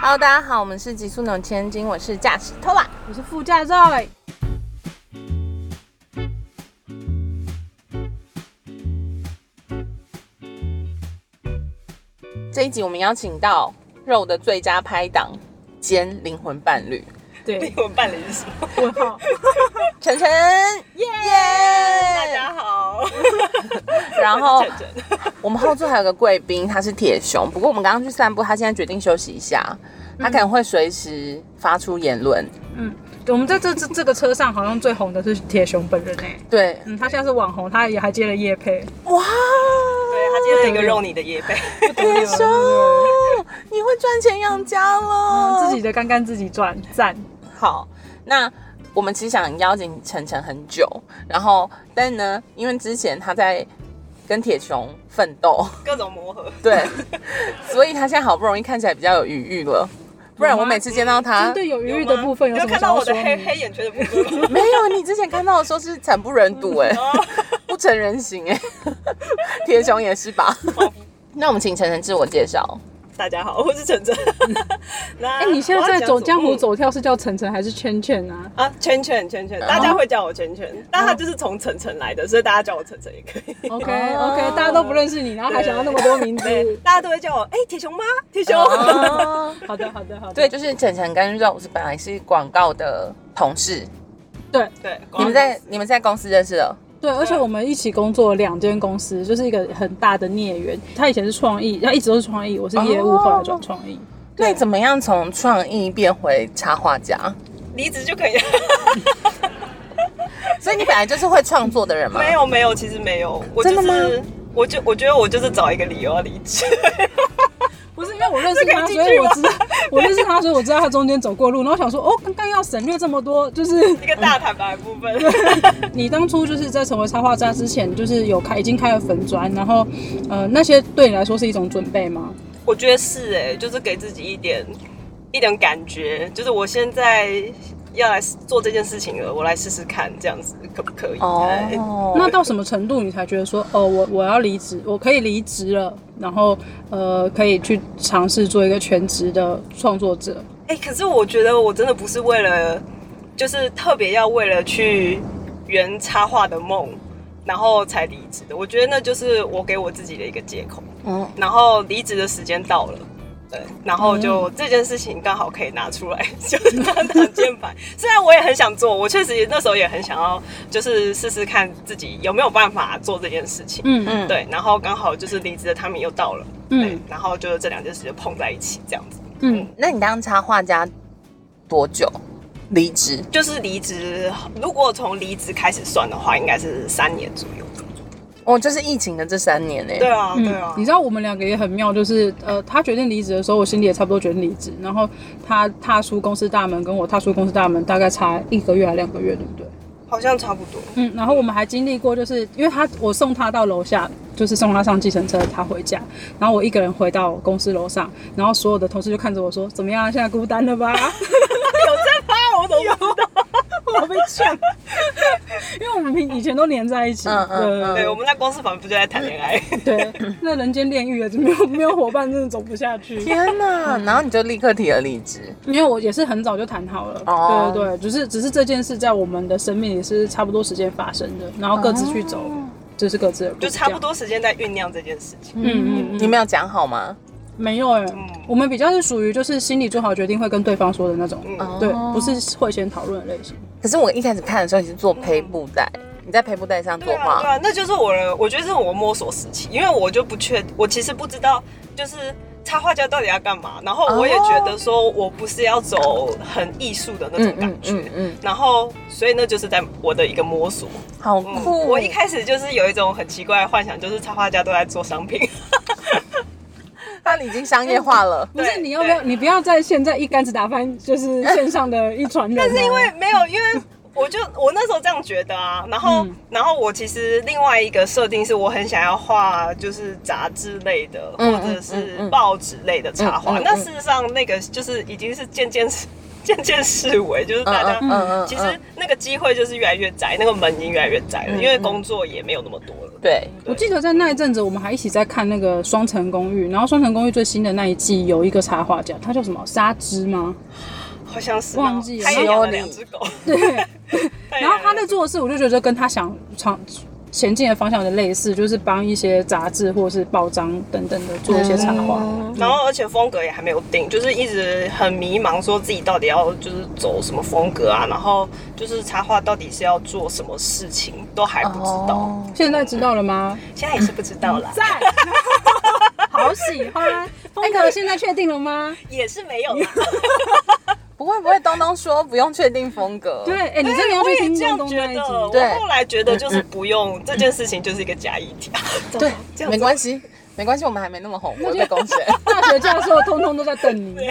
Hello，大家好，我们是极速农千金，我是驾驶 Tola。我是副驾 Zoe。这一集我们邀请到肉的最佳拍档兼灵魂伴侣对 灵，魂伴侣是什么？问号。晨晨，耶！大家好，然后 我们后座还有个贵宾，他是铁熊，不过我们刚刚去散步，他现在决定休息一下，他可能会随时发出言论。嗯，我们在这这这个车上好像最红的是铁熊本人哎。对，嗯，他现在是网红，他也还接了叶配。哇，对他接了一个肉你的夜背，铁熊，你会赚钱养家了，嗯，自己的干干自己赚，赞。好，那我们其实想邀请晨晨很久，然后但呢，因为之前他在跟铁熊奋斗，各种磨合。对，所以他现在好不容易看起来比较有余裕了。不然我每次见到他针，对有余裕的部分有什么看到我的？黑黑眼圈的部分吗？没有，你之前看到的时候是惨不忍睹哎、哦 不成人形哎、铁熊也是吧？那我们请晨晨自我介绍。大家好，我是晨晨。那哎，你现在在走江湖走跳是叫晨晨还是圈圈啊？啊？圈圈圈圈，大家会叫我圈圈，但他就是从晨晨来的，所以大家叫我晨晨也可以。OK OK，大家都不认识你，然后还想要那么多名字。大家都会叫我哎铁熊吗？铁熊。哦，好的好的好的。对，就是晨晨跟肉是本来是广告的同事，对对，你们在你们在公司认识的？对，而且我们一起工作两间公司，就是一个很大的孽缘。他以前是创意，他一直都是创意，我是业务，哦后来转创意。那你怎么样从创意变回插画家？离职就可以了。所以你本来就是会创作的人吗？没，有没有，其实没有，我真的吗就是，我就我觉得我就是找一个理由要离职。不是因为我认识他，所以我知道，我认识他，所以我知道他中间走过路。然后想说，哦，刚刚要省略这么多，就是 一个大坦白部分。你当初就是在成为插画家之前，就是有开已经开了粉砖，然后呃那些对你来说是一种准备吗？我觉得是哎、就是给自己一点一点感觉，就是我现在要来做这件事情了，我来试试看，这样子可不可以？哎哦，那到什么程度你才觉得说，哦，我我要离职，我可以离职了，然后呃可以去尝试做一个全职的创作者？哎、可是我觉得我真的不是为了，就是特别要为了去圆插画的梦，然后才离职的。我觉得那就是我给我自己的一个借口。嗯，然后离职的时间到了。对，然后就这件事情刚好可以拿出来，就是当挡箭牌。虽然我也很想做，我确实也那时候也很想要，就是试试看自己有没有办法做这件事情。嗯嗯对，然后刚好就是离职的 timing 又到了，嗯对，然后就这两件事就碰在一起，这样子。嗯，那你当插画家多久离职？就是离职，如果从离职开始算的话，应该是三年左右。哦，就是疫情的这三年呢。对啊，嗯对啊你。知道我们两个也很妙，就是呃，他决定离职的时候，我心里也差不多决定离职。然后他踏出公司大门，跟我踏出公司大门大概差一个月还两个月，对不对？好像差不多。嗯，然后我们还经历过，就是因为他我送他到楼下，就是送他上计程车，他回家，然后我一个人回到公司楼上，然后所有的同事就看着我说：“怎么样，现在孤单了吧？” 有在发，我怎么？我被呛，因为我们平以前都黏在一起，嗯嗯对嗯对，我们在公司房不就在谈恋爱？对对，那人间炼狱了，就没有没有伙伴，真的走不下去。天哪！然后你就立刻提了离职。因为我也是很早就谈好了，哦对对对，只是只是这件事在我们的生命里是差不多时间发生的，然后各自去走，就是各自的路，就差不多时间在酝酿这件事情。这样。嗯嗯嗯，你们有讲好吗？没有哎、我们比较是属于就是心里做好决定会跟对方说的那种，嗯对，不是会先讨论的类型。可是我一开始看的时候，你是做胚布袋，你在胚布袋上作对啊，对。啊，那就是我的，我觉得是我摸索时期，因为我就不确，我其实不知道，就是插画家到底要干嘛。然后我也觉得说我不是要走很艺术的那种感觉，嗯嗯嗯然后所以那就是在我的一个摸索。好嗯酷！我一开始就是有一种很奇怪的幻想，就是插画家都在做商品。它已经商业化了。不是你要不要？你不要在现在一竿子打翻就是线上的一船。但是因为没有，因为我就我那时候这样觉得啊，然后、嗯然后我其实另外一个设定是我很想要画就是杂志类的、嗯或者嗯是嗯报纸类的插画，嗯嗯嗯那事实上那个就是已经是渐渐 渐渐式微，就是大家。嗯嗯嗯其实那个机会就是越来越窄，那个门已经越来越窄了，嗯因为工作也没有那么多了。对，我记得在那一阵子，我们还一起在看那个《双层公寓》，然后《双层公寓》最新的那一季有一个插画家，他叫什么？沙之吗？好像是忘记了他也养了两只狗，对。然后他在做的事，我就觉得跟他想长前进的方向有点类似，就是帮一些杂志或是报章等等的做一些插画。然后而且风格也还没有定，就是一直很迷茫，说自己到底要就是走什么风格啊，然后就是插画到底是要做什么事情都还不知道，哦，现在知道了吗？现在也是不知道了，在，好喜欢。风格现在确定了吗？也是没有啦。不会不会，东东说不用确定风格，对，哎、你真的要我去听也这样东东那一觉得，集？对。我后来觉得就是不用这件事情就是一个假议题，对这，样子。没关系，没关系，我们还没那么红，不会被公审。大学教授通通都在等你。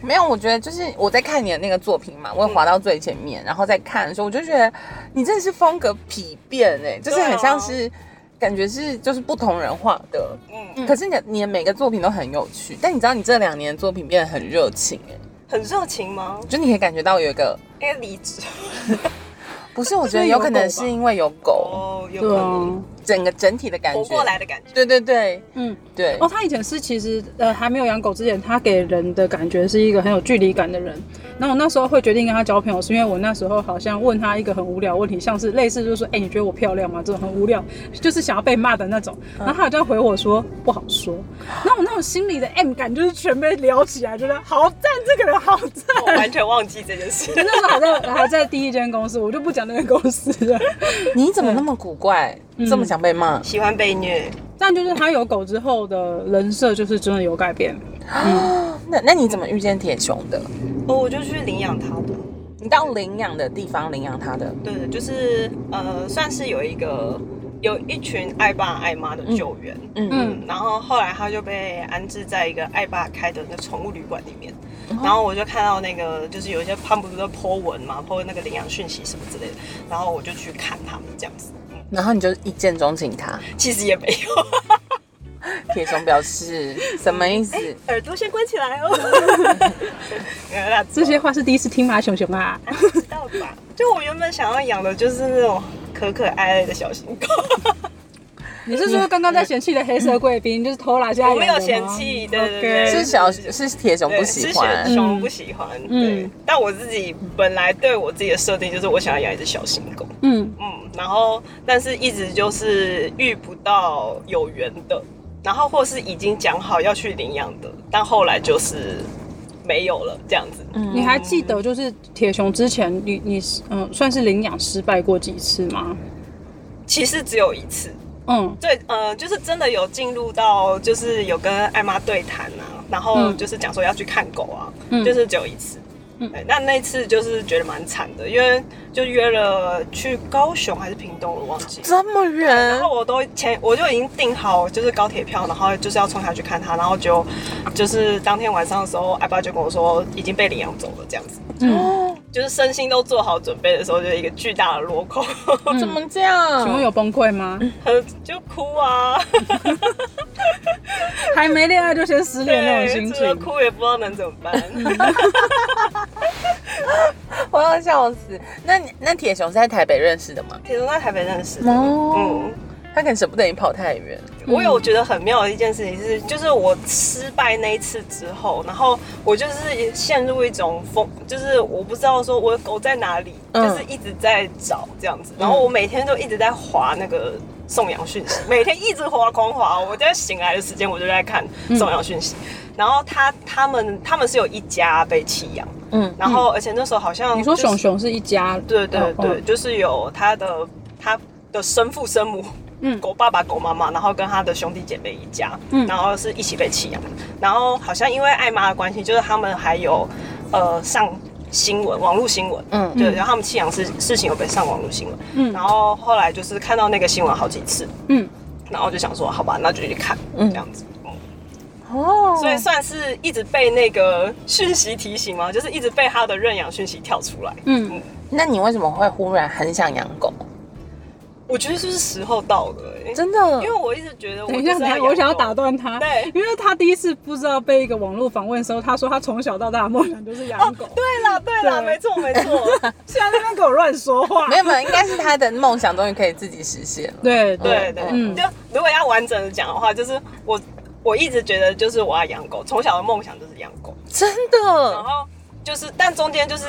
没有，我觉得就是我在看你的那个作品嘛，我也滑到最前面，然后再看的时候，我就觉得你真的是风格疲变哎、就是很像是。感觉是就是不同人画的，嗯，可是你的你的每个作品都很有趣，但你知道你这两年的作品变得很热情哎、很热情吗？就你可以感觉到有一个，应该离职。不是我觉得有有可能是因为有狗，哦，有对啊。可能，整个整体的感觉活觉过来的感觉。对对对嗯，对，哦，他以前是其实呃还没有养狗之前，他给人的感觉是一个很有距离感的人。然后我那时候会决定跟他交朋友，是因为我那时候好像问他一个很无聊的问题，像是类似就是说，哎、你觉得我漂亮吗？这种很无聊，就是想要被骂的那种。然后他好像回我说不好说。然后我那种心里的 M 感就是全被撩起来，觉得好赞，这个人好赞。我完全忘记这件事。那时候还在还在第一间公司，我就不讲那个公司了。你怎么那么古怪，这么想被骂？喜欢被虐，但就是他有狗之后的人设，就是真的有改变。那那你怎么遇见铁熊的？哦，我就去领养它的。你到领养的地方领养它的，对的，就是呃，算是有一个有一群爱爸爱妈的救援，嗯。嗯嗯，然后后来他就被安置在一个爱爸开的那宠物旅馆里面，然后我就看到那个就是有一些他们不是在 po 文嘛，po 那个领养讯息什么之类的，然后我就去看他们这样子，嗯然后你就一见钟情他。其实也没有，铁熊表示什么意思？耳朵先关起来哦。原来这些话是第一次听吗，熊熊啊？不知道吧？就我原本想要养的就是那种可可爱爱的小型狗。你是说刚刚在嫌弃的黑色贵宾，就是偷拿下我没有嫌弃对对对是小是铁熊不喜欢。是，熊不喜欢，对。嗯但我自己本来对我自己的设定就是我想要养一只小型狗，嗯，嗯，然后但是一直就是遇不到有缘的，然后或是已经讲好要去领养的，但后来就是没有了这样子。嗯。你还记得就是铁熊之前你你嗯、算是领养失败过几次吗？其实只有一次，嗯。对，呃，就是真的有进入到，就是有跟艾妈对谈啊，然后嗯。就是讲说要去看狗啊，嗯。就是只有一次。嗯。那那次就是觉得蛮惨的，因为就约了去高雄还是屏东，我忘记了。这么远然，后我都前我就已经订好就是高铁票，然后就是要冲下去看他，然后就就是当天晚上的时候，阿爸就跟我说已经被领养走了这样子，嗯，就是身心都做好准备的时候，就一个巨大的落空，怎么这样？请问有崩溃吗？就哭啊，还没恋爱就先失恋那种心情。哭也不知道能怎么办。我要笑死。那你那铁熊是在台北认识的吗？铁熊在台北认识的，哦嗯。他可能舍不得你跑太远。我有觉得很妙的一件事情是，就是我失败那一次之后，然后我就是陷入一种疯，就是我不知道说我的狗在哪里，嗯就是一直在找这样子，然后我每天都一直在划那个送养讯息，每天一直划狂划，我在醒来的时间我就在看送养讯息，然后他他们他们是有一家被弃养，嗯，然后而且那时候好像你说熊熊是一家，对对哦对，，就是有他的他的生父生母，嗯。狗爸爸狗妈妈，然后跟他的兄弟姐妹一家，嗯。然后是一起被弃养。然后好像因为爱妈的关系，就是他们还有呃上新闻，网络新闻，嗯。对，然后他们弃养事事情有被上网络新闻，嗯。然后后来就是看到那个新闻好几次，嗯，然后就想说好吧，那就去看，嗯。这样子。嗯哦，所以算是一直被那个讯息提醒吗，就是一直被他的认养讯息跳出来。嗯，那你为什么会忽然很想养狗？我觉得就是时候到了、欸，真的？因为我一直觉得我等一下，就是等一下，我想要打断他，对。因为他第一次不知道被一个网络访问的时候，他说他从小到大的梦想就是养狗。对了，对了，没错没错，现在那边给我乱说话。没有没有，应该是他的梦想终于可以自己实现了。对对对，嗯。就如果要完整的讲的话，就是我我一直觉得就是我要养狗，从小的梦想就是养狗，真的？然的，后就是但中间就是。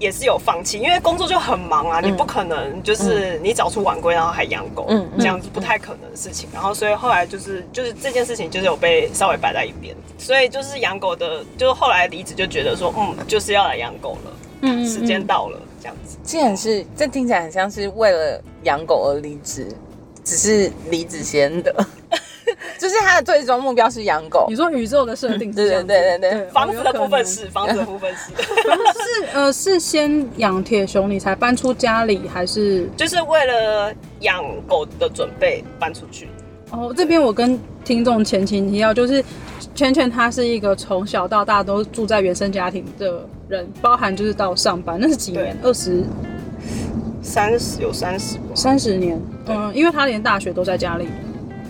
也是有放弃，因为工作就很忙啊，你不可能就是你早出晚归，然后还养狗，嗯嗯。这样子不太可能的事情。然后所以后来就是就是这件事情就是有被稍微摆在一边，所以就是养狗的，就是后来离职就觉得说，嗯，就是要来养狗了，嗯嗯时间到了，这样子。既然是这听起来很像是为了养狗而离职，只是离职先的，就是他的最终目标是养狗你。说宇宙的设定是对这样对对对对对房子的部分哦是，房子的部分是。是呃是先养铁熊，你才搬出家里，还是就是为了养狗的准备搬出去。哦，这边我跟听众前情提要，就是圈圈他是一个从小到大都住在原生家庭的人，包含就是到上班，那是几年？二十三十有三十吧，三十年。嗯，因为他连大学都在家里。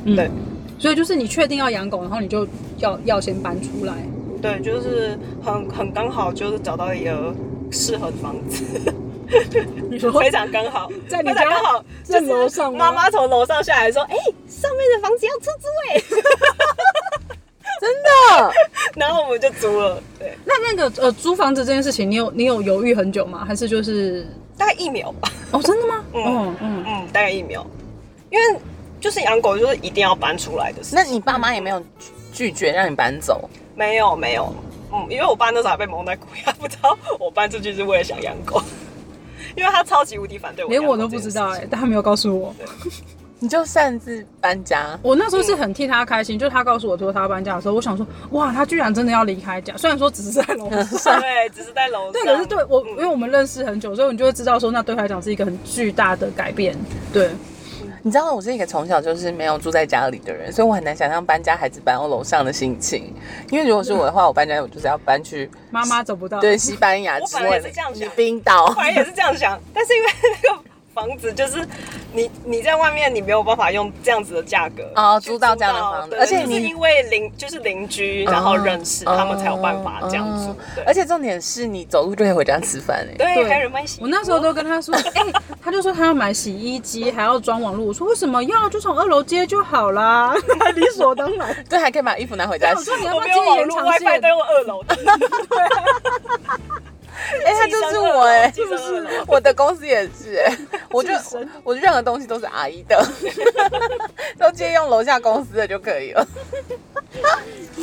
嗯对，所以就是你确定要养狗，然后你就要要先搬出来。对，就是很很刚好，就是找到一个适合的房子，你说？非常刚好，在你刚好，在就是楼上吗？妈妈从楼上下来说：“哎、上面的房子要出租哎。真的，” 然后我们就租了，对，那那个呃租房子这件事情，你有你有犹豫很久吗？还是就是大概一秒吧，哦真的吗？嗯嗯嗯，嗯，大概一秒，因为就是养狗就是一定要搬出来的事情。那你爸妈也没有拒绝让你搬走？没有没有，嗯，因为我爸那时候还被蒙在鼓里，他不知道我搬出去是为了想养狗，因为他超级无敌反对我，连我都不知道哎、但他没有告诉我。你就擅自搬家？我那时候是很替他开心，就他告诉我说他要搬家的时候，我想说哇，他居然真的要离开家，虽然说只是在楼上。对，只是在楼上。对，可是对我，嗯因为我们认识很久，所以你就会知道说，那对他来讲是一个很巨大的改变。对，你知道我是一个从小就是没有住在家里的人，所以我很难想象搬家孩子搬到楼上的心情。因为如果是我的话，我搬家我就是要搬去妈妈走不到。对西班牙之我也是这样想冰岛本。来也是这样想，但是因为那个房子就是你你在外面你没有办法用这样子的价格啊哦租到这样的房子而且你就是因为邻就是邻居，然后认识、他们才有办法这样做哦。对，而且重点是你走路就可以回家吃饭哎。对对还有人帮你洗衣。我那时候都跟他说，哎、他就说他要买洗衣机，还要装网络。我说为什么要？就从二楼接就好啦，理所当然。对，还可以把衣服拿回家洗我说。你要我不要接没有网络延长 WiFi 线都？用二楼的，哎、他就是我哎、寄生二楼 我的公司也是 哎、我就我任何东西都是阿姨的，都借用楼下公司的就可以了。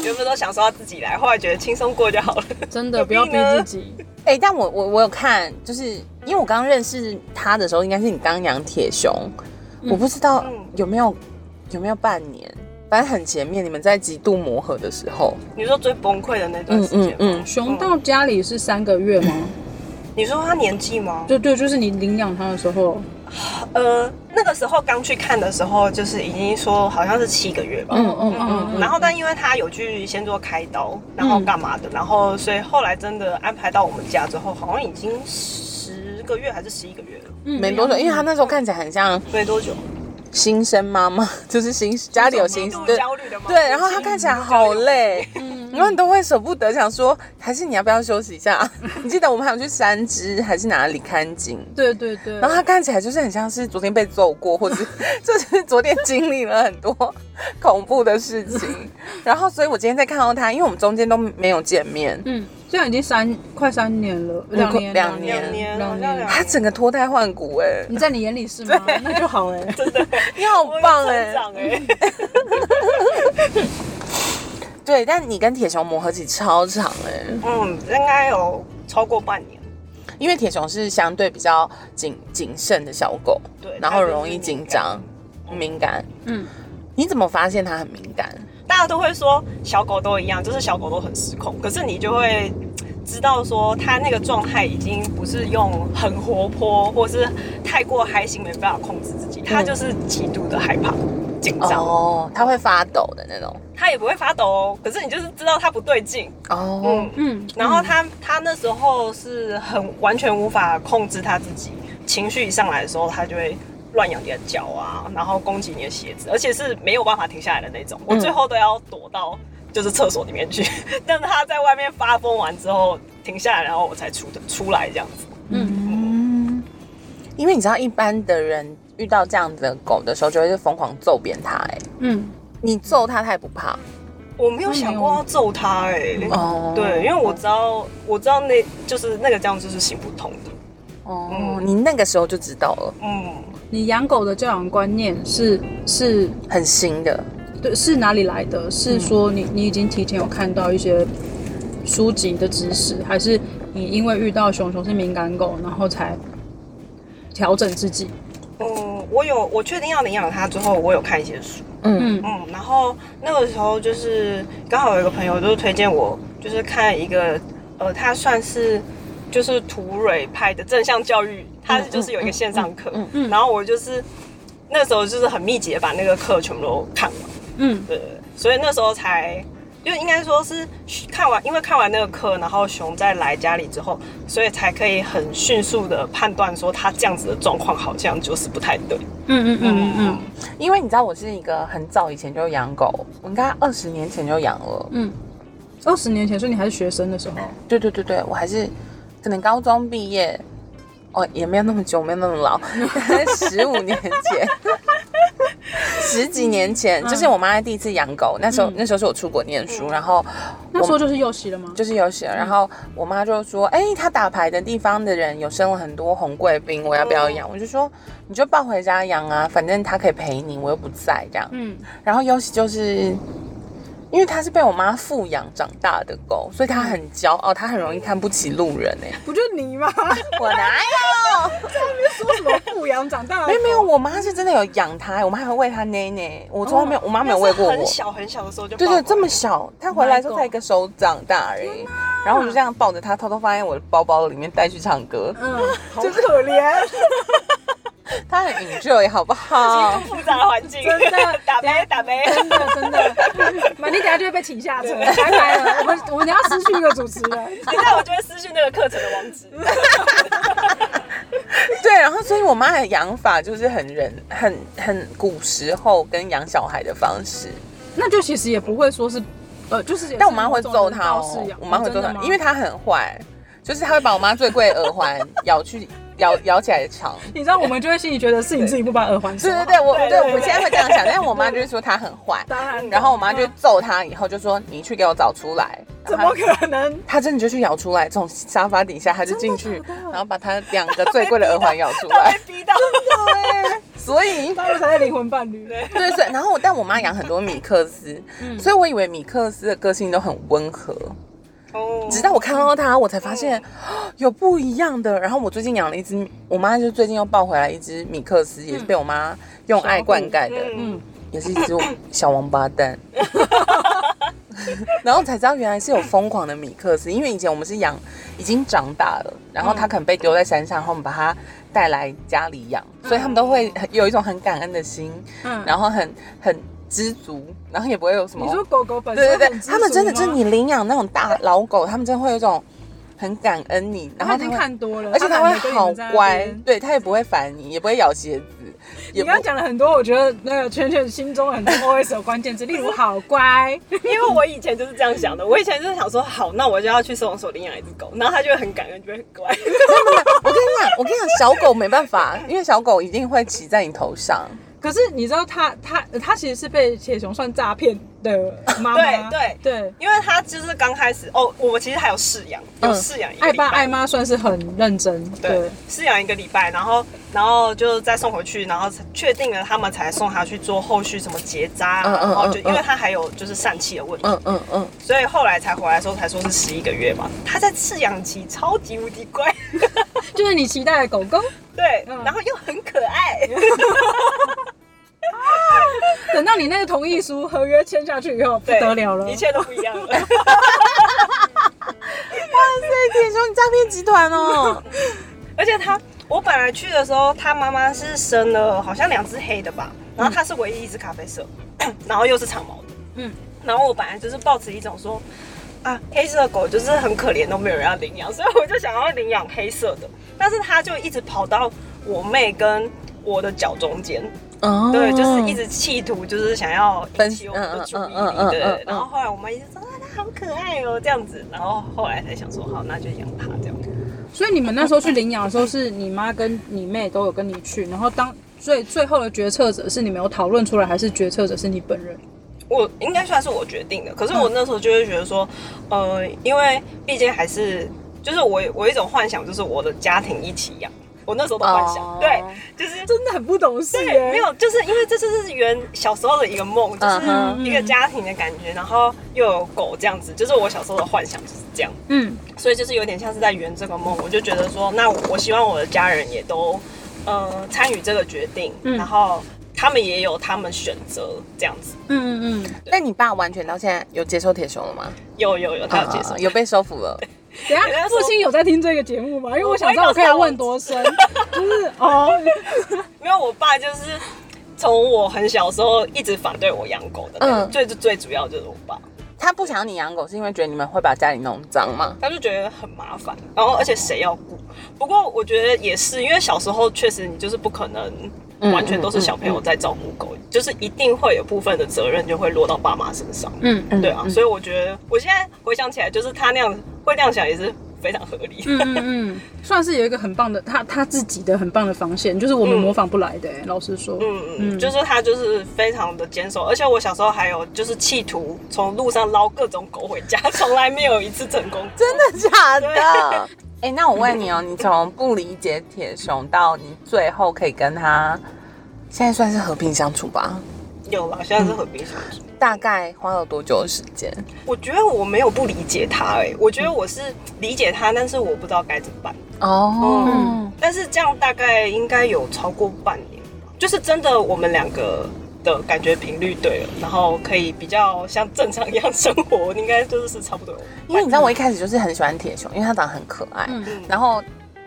原本都想说要自己来，后来觉得轻松过就好了。真的不要逼自己。哎、但我我我有看，就是因为我刚认识他的时候，应该是你刚养铁熊，我不知道嗯有没有有没有半年，反正很前面，你们在极度磨合的时候，你说最崩溃的那段时间吗？嗯嗯嗯熊到家里是三个月吗？你说他年纪吗？对对，就是你领养他的时候。呃，那个时候刚去看的时候，就是已经说好像是七个月吧。嗯嗯嗯嗯然后，但因为他有去先做开刀，然后干嘛的，然后所以后来真的安排到我们家之后，好像已经十个月还是十一个月了，嗯没多久，因为他那时候看起来很像没多久。新生妈妈，就是新家里有新极度对焦虑的？对，然后她看起来好累，然后你都会舍不得，想说还是你要不要休息一下？你记得我们还有去山芝还是哪里看景？对对对。然后他看起来就是很像是昨天被揍过，或者是 就是昨天经历了很多恐怖的事情。然后，所以我今天在看到他，因为我们中间都没有见面，嗯，这样已经三快三年了，两年两两年两年。他整个脱胎换骨哎、你在你眼里是吗？那就好哎。真的，你好棒哎、成长 哎。对，但你跟铁熊磨合期超长哎、嗯，应该有超过半年。因为铁熊是相对比较谨谨慎的小狗，对然后容易紧张、敏感。嗯，你怎么发现它很敏感？大家都会说小狗都一样，就是小狗都很失控，可是你就会知道说它那个状态已经不是用很活泼或是太过嗨心没办法控制自己，它就是极度的害怕、紧张，哦，它会发抖的那种。它也不会发抖哦，可是你就是知道它不对劲，哦，嗯。嗯，然后它它那时候是很完全无法控制它自己，情绪一上来的时候，它就会乱咬你的脚啊，然后攻击你的鞋子，而且是没有办法停下来的那种。我最后都要躲到就是厕所里面去，但是他在外面发疯完之后停下来，然后我才出的出来这样子。嗯，因为你知道，一般的人遇到这样子的狗的时候，就会是疯狂揍扁它。哎，嗯，你揍他，他也不怕。我没有想过要揍他哎、哦对，因为我知道，我知道那就是那个这样子是行不通的。哦，嗯你那个时候就知道了，嗯，你养狗的教养观念是是很新的。对是哪里来的？是说你你已经提前有看到一些书籍的知识，还是你因为遇到熊熊是敏感狗，然后才调整自己？嗯，我有我确定要领养它之后，我有看一些书。嗯。嗯。嗯，然后那个时候就是刚好有一个朋友就是推荐我，就是看一个呃，他算是就是土蕊派的正向教育，他就是有一个线上课，嗯嗯然后我就是那时候就是很密集的把那个课全部都看完，嗯。对对对，所以那时候才。就应该说是看完，因为看完那个课，然后熊再来家里之后，所以才可以很迅速的判断说他这样子的状况好像就是不太对。嗯嗯嗯嗯因为你知道，我是一个很早以前就养狗，我应该二十年前就养了。嗯。二十年前，所以你还是学生的时候，对对对对，我还是可能高中毕业，哦，也没有那么久，没有那么老，十五年前，十几年前，就是我妈第一次养狗，那时候、嗯那时候是我出国念书，然后那时候就是幼熙了吗？就是有写，然后我妈就说：“哎、她打牌的地方的人有生了很多红贵宾，我要不要养？”我就说：“你就抱回家养啊，反正她可以陪你，我又不在这样。嗯，然后尤其就是。因为它是被我妈富养长大的狗，所以它很骄傲，它很容易看不起路人哎、不就你吗？我哪有？说什么富养长大？没有没有，我妈是真的有养它，我妈还会喂它奶奶。我从来没有，我妈没有喂过我很。小很小的时候就对对，这么小，它回来的时候才一个手掌大而已。然后我就这样抱着它，偷偷放在我的包包里面带去唱歌。嗯，好可怜，它很 enjoy 好不好？复杂的环境，真的打杯打杯，真的真的，马丽等下就会被请下车，拜拜了。我们我们要失去一个主持人。等一下我就会失去那个课程的网址。对，然后所以我妈的养法就是很人很很古时候跟养小孩的方式，那就其实也不会说是，呃，就是是但我妈会揍她人道饲养，哦我妈会揍她，真的吗因为她很坏，就是她会把我妈最贵的耳环咬去咬咬起来长。你知道我们就会心里觉得是你自己不把耳环。对对对，我对对对我现在会这样想，但是我妈就是说她很坏，当然，然后我妈就揍她，以后就说你去给我找出来。怎么可能？她真的就去咬出来，从沙发底下她就进去然后把她两个最贵的耳环咬出他来被。逼到，所以他们才是灵魂伴侣嘞。对，所以然后我但我妈养很多米克斯，嗯所以我以为米克斯的个性都很温和，哦直到我看到它，我才发现、哦 有不一样的。然后我最近养了一只，我妈就最近又抱回来一只米克斯，也是被我妈用爱灌溉的，嗯嗯，也是一只小王八蛋。然后才知道原来是有疯狂的米克斯，因为以前我们是养已经长大了，然后它可能被丢在山上，然后我们把它带来家里养，所以他们都会很有一种很感恩的心，嗯然后很很知足，然后也不会有什么你说狗狗本身对对对，他们真的就是你领养那种大老狗，他们真的会有一种很感恩你，然他已经后他会，看多了，而且他会好乖乖。，对他也不会烦你，也不会咬鞋子，你刚刚讲了很多，我觉得那个圈圈心中很多 OS 有关键字，例如好乖，因为我以前就是这样想的，我以前就是想说，好，那我就要去收容所领养一只狗，然后它就会很感恩，就会很乖。我跟你讲，我跟你讲，小狗没办法，因为小狗一定会骑在你头上。可是你知道他他他其实是被铁熊算诈骗的妈妈，对对。对。因为他就是刚开始哦，我其实还有饲养，有嗯饲养一个爱爸爱妈算是很认真，对对，，饲养一个礼拜，然后然后就再送回去，然后确定了他们才送他去做后续什么结扎，嗯嗯然后就嗯因为他还有就是疝气的问题，嗯嗯嗯，所以后来才回来的时候才说是十一个月嘛。他在饲养期超级无敌乖，就是你期待的狗狗。对，嗯。然后又很可爱，等到你那个同意书合约签下去以后，不得了了，一切都不一样了。哇塞，铁熊诈骗集团哦！而且他，我本来去的时候，他妈妈是生了好像两只黑的吧，然后他是唯一一只咖啡色，然后又是长毛的，嗯，然后我本来就是抱持一种说，啊，黑色的狗就是很可怜，都没有人要领养，所以我就想要领养黑色的，但是他就一直跑到我妹跟我的脚中间，哦对，就是一直企图就是想要分引起我们的注意力，对。然后后来我们一直说啊，它好可爱哦，这样子。然后后来才想说，好，那就养它这样。所以你们那时候去领养的时候，是你妈跟你妹都有跟你去，然后当最最后的决策者是你们有讨论出来，还是决策者是你本人？我应该算是我决定的，可是我那时候就会觉得说，呃，因为毕竟还是就是我我有一种幻想，就是我的家庭一起养。我那时候的幻想，哦对，就是真的很不懂事对，没有，就是因为这就是原小时候的一个梦，就是一个家庭的感觉，然后又有狗这样子，就是我小时候的幻想就是这样，嗯，所以就是有点像是在圆这个梦。我就觉得说，那我希望我的家人也都呃参与这个决定，嗯然后他们也有他们选择这样子。嗯嗯嗯。那你爸完全到现在有接受铁熊了吗？有有有，他有接受啊，有被收服了。等一下，父亲有在听这个节目吗？因为我想知道我可以问多深，就是哦，没有，我爸就是从我很小的时候一直反对我养狗的那个，嗯最最主要就是我爸。他不想要你养狗，是因为觉得你们会把家里弄脏吗？他就觉得很麻烦，然后而且谁要顾？不过我觉得也是，因为小时候确实你就是不可能完全都是小朋友在照顾狗，就是一定会有部分的责任就会落到爸妈身上。嗯嗯对啊，所以我觉得我现在回想起来，就是他那样会那样想也是非常合理。嗯嗯嗯，算是有一个很棒的他他自己的很棒的防线，就是我们嗯模仿不来的、欸老实说，嗯嗯，就是他就是非常的坚守，而且我小时候还有就是企图从路上捞各种狗回家，从来没有一次成功。真的假的？哎、那我问你哦，你从不理解铁熊到你最后可以跟他，现在算是和平相处吧？有啦，现在是和平相处。大概花了多久的时间？我觉得我没有不理解他、哎，我觉得我是理解他，但是我不知道该怎么办。哦，嗯，但是这样大概应该有超过半年吧，就是真的我们两个的感觉频率对了，然后可以比较像正常一样生活，应该就是差不多。因为你知道我一开始就是很喜欢铁熊，因为他长得很可爱，然后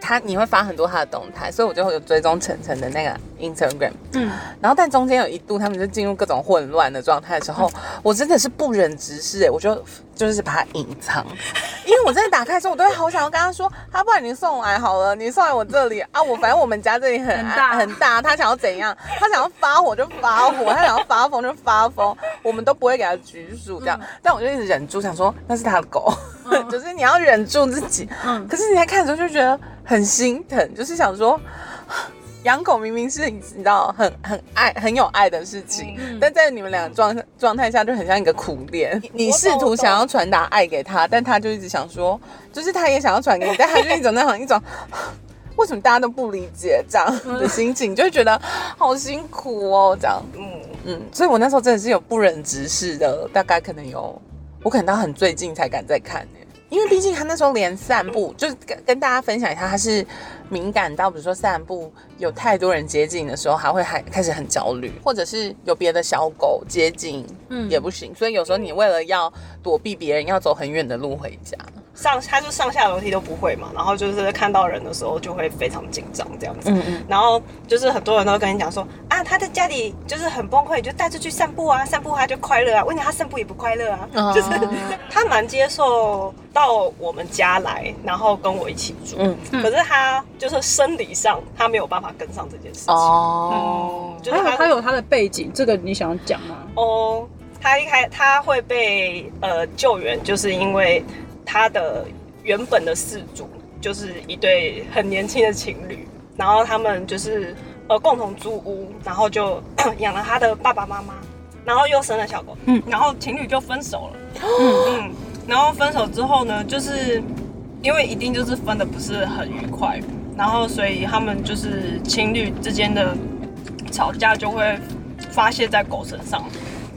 他你会发很多他的动态，所以我就有追踪晨晨的那个 Instagram，嗯，然后但中间有一度他们就进入各种混乱的状态的时候，我真的是不忍直视哎，我就就是把它隐藏，因为我真的打开的时候，我都会好想要跟他说，他不然你送来好了，你送来我这里。啊，我反正我们家这里很很大。很大，他想要怎样，他想要发火就发火，他想要发疯就发疯，我们都不会给他拘束这样，但我就一直忍住，想说那是他的狗，就是你要忍住自己，嗯。可是你在看的时候就觉得很心疼，就是想说。养狗明明是你知道很很爱很有爱的事情，嗯但在你们俩状状态下就很像一个苦恋。你试图想要传达爱给他，但他就一直想说，就是他也想要传给你，但他就一种那种一种。为什么大家都不理解这样的心情，就会觉得好辛苦哦，这样，嗯，嗯，所以我那时候真的是有不忍直视的，大概可能有，我可能到很最近才敢再看呢，因为毕竟他那时候连散步，就是跟跟大家分享一下，他是敏感到比如说散步有太多人接近的时候，还会还开始很焦虑，或者是有别的小狗接近，嗯也不行，所以有时候你为了要躲避别人，要走很远的路回家。上他就上下楼梯都不会嘛，然后就是看到人的时候就会非常紧张这样子。嗯嗯，然后就是很多人都会跟你讲说啊，他在家里就是很崩溃，你就带出去散步啊，散步他就快乐啊。问题他散步也不快乐啊，哦就是他蛮接受到我们家来，然后跟我一起住。嗯可是他就是生理上他没有办法跟上这件事情。哦，就是他有他有他的背景，这个你想讲吗？哦，他一开他会被呃救援，就是因为他的原本的饲主就是一对很年轻的情侣，然后他们就是呃共同租屋，然后就 养了他的爸爸妈妈，然后又生了小狗，嗯然后情侣就分手了，嗯嗯然后分手之后呢，就是因为一定就是分的不是很愉快，然后所以他们就是情侣之间的吵架就会发泄在狗身上，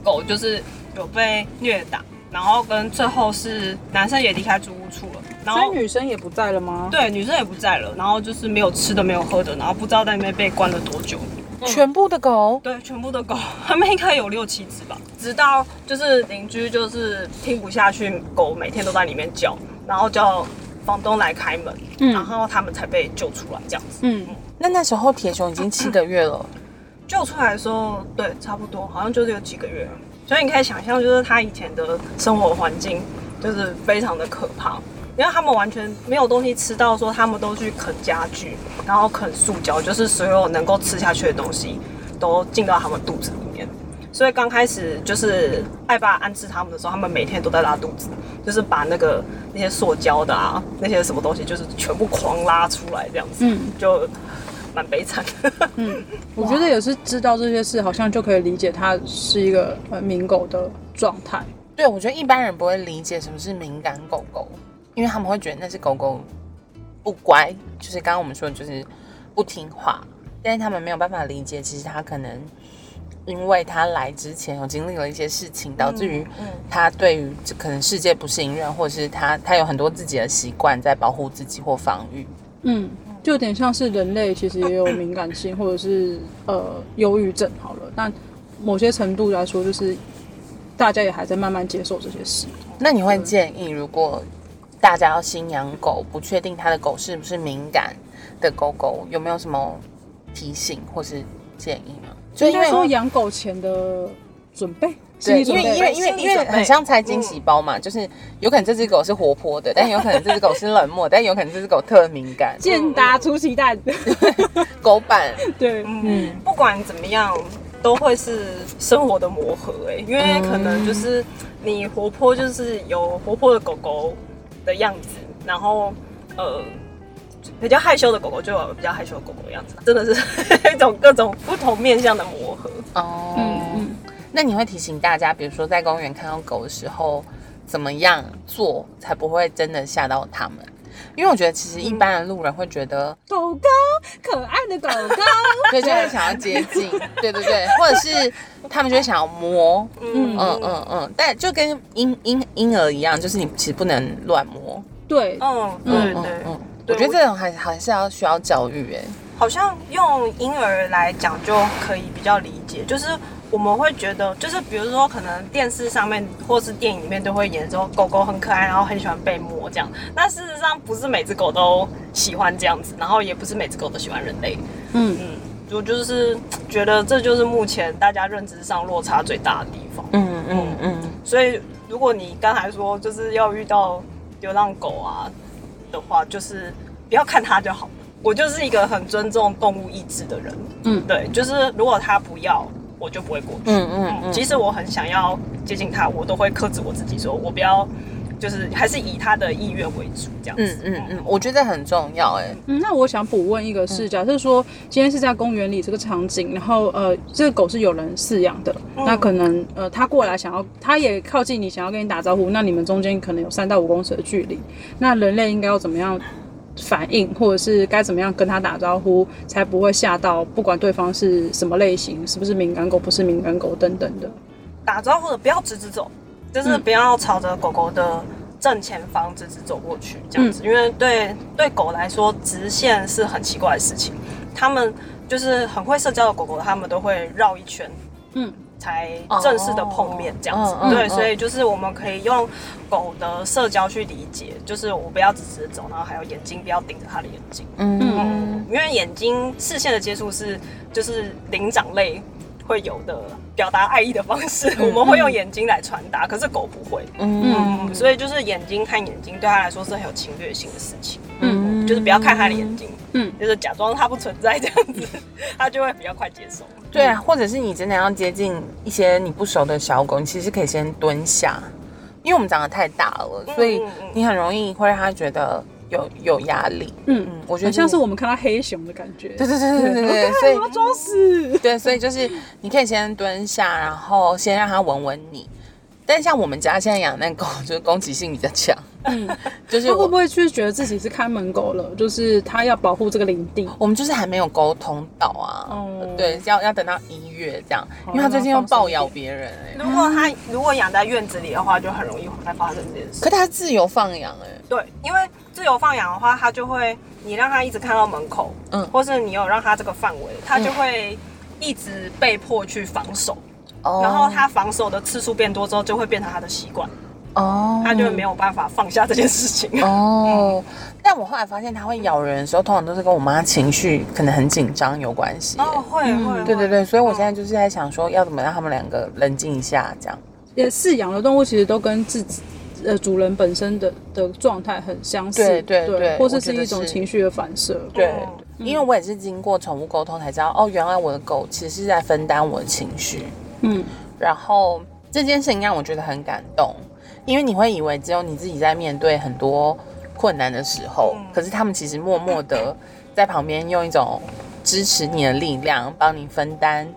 狗就是有被虐打，然后跟最后是男生也离开租屋处了，然所以后女生也不在了吗？对女生也不在了，然后就是没有吃的没有喝的，然后不知道在那边被关了多久。全部的狗，对，全部的狗，他们应该有六七只吧。直到就是邻居就是听不下去，狗每天都在里面叫，然后叫房东来开门，嗯然后他们才被救出来这样子。嗯，那那时候铁熊已经七个月了，救出来的时候，对，差不多，好像就是有几个月。所以你可以想象，就是他以前的生活环境就是非常的可怕。因为他们完全没有东西吃到，说他们都去啃家具，然后啃塑胶，就是所有能够吃下去的东西都进到他们肚子里面。所以刚开始就是艾爸安置他们的时候，他们每天都在拉肚子，就是把那个那些塑胶的啊，那些什么东西，就是全部狂拉出来这样子，嗯就蛮悲惨的。我觉得也是知道这些事，好像就可以理解它是一个呃敏狗的状态。对，我觉得一般人不会理解什么是敏感狗狗，因为他们会觉得那是狗狗不乖，就是刚刚我们说的就是不听话，但是他们没有办法理解，其实他可能因为他来之前有经历了一些事情，导致于嗯他对于这可能世界不信任，或者是他他有很多自己的习惯在保护自己或防御。嗯，就有点像是人类其实也有敏感性，或者是呃忧郁症好了，但某些程度来说，就是大家也还在慢慢接受这些事。那你会建议，如果大家要新养狗，不确定他的狗是不是敏感的狗狗，有没有什么提醒或是建议吗？就应该因为说养狗前的准备，对，因为因为因为因为很像拆惊喜包嘛，就是有可能这只狗是活泼的，但有可能这只狗是冷漠，但有可能这只狗特敏感，健达出奇蛋，狗版对，嗯，不管怎么样，都会是生活的磨合哎、因为可能就是你活泼，就是有活泼的狗狗的样子，然后呃。比较害羞的狗狗就有比较害羞的狗狗的样子，真的是 一种各种不同面向的磨合。哦。嗯嗯。那你会提醒大家，比如说在公园看到狗的时候，怎么样做才不会真的吓到它们？因为我觉得其实一般的路人会觉得，狗狗，可爱的狗狗，对，就会想要接近，对对对，或者是他们就会想要摸，嗯嗯嗯嗯，但就跟婴婴婴儿一样，就是你其实不能乱摸，对，嗯，对嗯对。嗯，我觉得这种还还是要需要教育哎，好像用婴儿来讲就可以比较理解，就是我们会觉得，就是比如说可能电视上面或是电影里面都会演说狗狗很可爱，然后很喜欢被摸这样。那事实上不是每只狗都喜欢这样子，然后也不是每只狗都喜欢人类。嗯嗯，我就是觉得这就是目前大家认知上落差最大的地方。嗯嗯嗯，所以如果你刚才说就是要遇到流浪狗啊的话，就是不要看它就好了。我就是一个很尊重动物意志的人，嗯对，就是如果它不要，我就不会过去。嗯嗯嗯即使我很想要接近它，我都会克制我自己，说我不要，就是还是以他的意愿为主，这样嗯子。嗯嗯，我觉得很重要哎，嗯，那我想补问一个是，假设说今天是在公园里这个场景，然后呃，这个狗是有人饲养的，那可能呃，它过来想要，它也靠近你，想要跟你打招呼，那你们中间可能有三到五公尺的距离，那人类应该要怎么样反应，或者是该怎么样跟它打招呼，才不会吓到，不管对方是什么类型，是不是敏感狗，不是敏感狗等等的。打招呼的不要直直走，就是不要朝着狗狗的正前方直直走过去，这样子，因为对对狗来说，直线是很奇怪的事情。它们就是很会社交的狗狗，它们都会绕一圈，嗯，才正式的碰面这样子。对，哦嗯嗯嗯所以就是我们可以用狗的社交去理解，就是我不要直直地走，然后还有眼睛不要盯着它的眼睛。嗯嗯，因为眼睛视线的接触是就是灵长类会有的表达爱意的方式，我们会用眼睛来传达，可是狗不会。嗯嗯，所以就是眼睛看眼睛对它来说是很有侵略性的事情。嗯就是不要看它的眼睛，嗯就是假装它不存在这样子，它就会比较快接受。对啊，或者是你真的要接近一些你不熟的小狗，你其实可以先蹲下，因为我们长得太大了，所以你很容易会让它觉得有有压力。嗯嗯，我觉得像是我，们看到黑熊的感觉。对对对对对对对，所以我要装死。对，所以就是你可以先蹲下，然后先让它闻闻你。但像我们家现在养那狗，就是攻击性比较强，嗯，就是他会不会就是觉得自己是看门狗了？就是他要保护这个领地。我们就是还没有沟通到啊。嗯对，要要等到一月这样，因为他最近又暴咬别人哎、如果他如果养在院子里的话，就很容易会发生这件事。可他自由放养哎、对，因为自由放养的话，他就会你让他一直看到门口，嗯嗯，或是你有让他这个范围，他就会一直被迫去防守。哦然后他防守的次数变多之后，就会变成他的习惯，哦，它就没有办法放下这件事情。哦，但我后来发现它会咬人的时候，通常都是跟我妈情绪可能很紧张有关系。哦，会会，对对对，所以我现在嗯就是在想说，要怎么让他们两个冷静一下，这样。也是养的动物其实都跟自己呃主人本身的的状态很相似，对对对或是是一种情绪的反射，对。哦，因为我也是经过宠物沟通才知道，哦，原来我的狗其实是在分担我的情绪，嗯，然后这件事情让我觉得很感动，因为你会以为只有你自己在面对很多困难的时候，嗯。可是他们其实默默的在旁边用一种支持你的力量，帮你分担